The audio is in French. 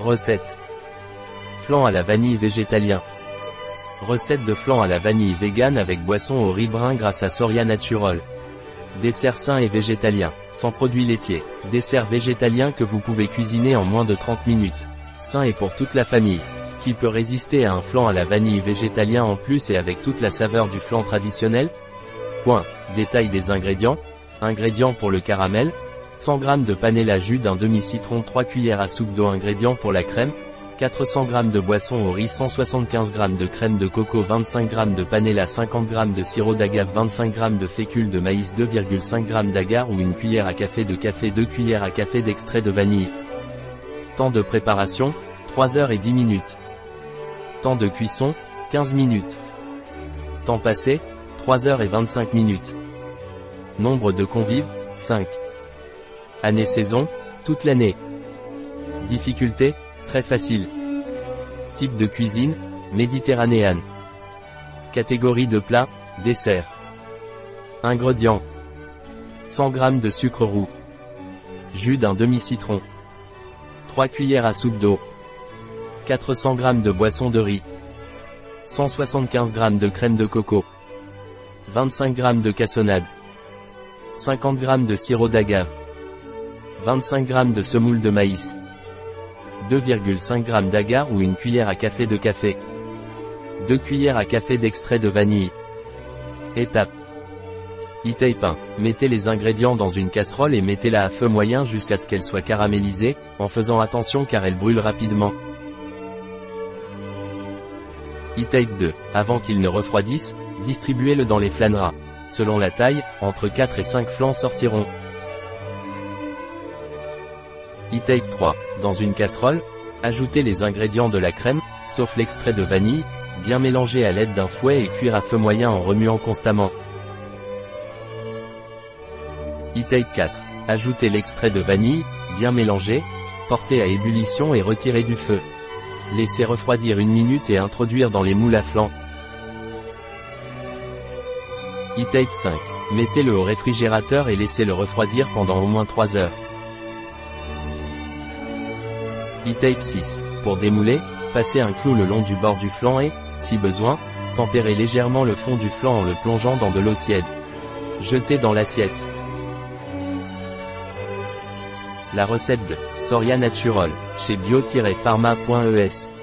Recette. Flan à la vanille végétalien. Recette de flan à la vanille vegan avec boisson au riz brun grâce à Soria Natural. Dessert sain et végétalien, sans produits laitiers. Dessert végétalien que vous pouvez cuisiner en moins de 30 minutes. Sain et pour toute la famille. Qui peut résister à un flan à la vanille végétalien en plus et avec toute la saveur du flan traditionnel? Point. Détail des ingrédients. Ingrédients pour le caramel. 100 g de panela jus d'un demi-citron 3 cuillères à soupe d'eau Ingrédients pour la crème. 400 g de boisson au riz 175 g de crème de coco 25 g de panela 50 g de sirop d'agave 25 g de fécule de maïs 2,5 g d'agar ou une cuillère à café de café 2 cuillères à café d'extrait de vanille. Temps de préparation, 3 heures et 10 minutes. Temps de cuisson, 15 minutes. Temps passé, 3 heures et 25 minutes. Nombre de convives, 5. Année-saison, toute l'année. Difficulté, très facile. Type de cuisine, méditerranéenne. Catégorie de plat, dessert. Ingrédients. 100 g de sucre roux. Jus d'un demi-citron. 3 cuillères à soupe d'eau. 400 g de boisson de riz. 175 g de crème de coco. 25 g de cassonade. 50 g de sirop d'agave. 25 g de semoule de maïs. 2,5 g d'agar ou une cuillère à café de café. 2 cuillères à café d'extrait de vanille. Étape. E-tape 1. Mettez les ingrédients dans une casserole et mettez-la à feu moyen jusqu'à ce qu'elle soit caramélisée, en faisant attention car elle brûle rapidement. E-tape 2. Avant qu'il ne refroidisse, distribuez-le dans les flâneras. Selon la taille, entre 4 et 5 flancs sortiront. E-tape 3. Dans une casserole, ajoutez les ingrédients de la crème, sauf l'extrait de vanille, bien mélanger à l'aide d'un fouet et cuire à feu moyen en remuant constamment. E-tape 4. Ajoutez l'extrait de vanille, bien mélangé, portez à ébullition et retirez du feu. Laissez refroidir une minute et introduire dans les moules à flanc. E-tape 5. Mettez-le au réfrigérateur et laissez-le refroidir pendant au moins 3 heures. E-tape 6. Pour démouler, passez un clou le long du bord du flanc et, si besoin, tempérez légèrement le fond du flanc en le plongeant dans de l'eau tiède. Jetez dans l'assiette. La recette de Soria Natural, chez bio-pharma.es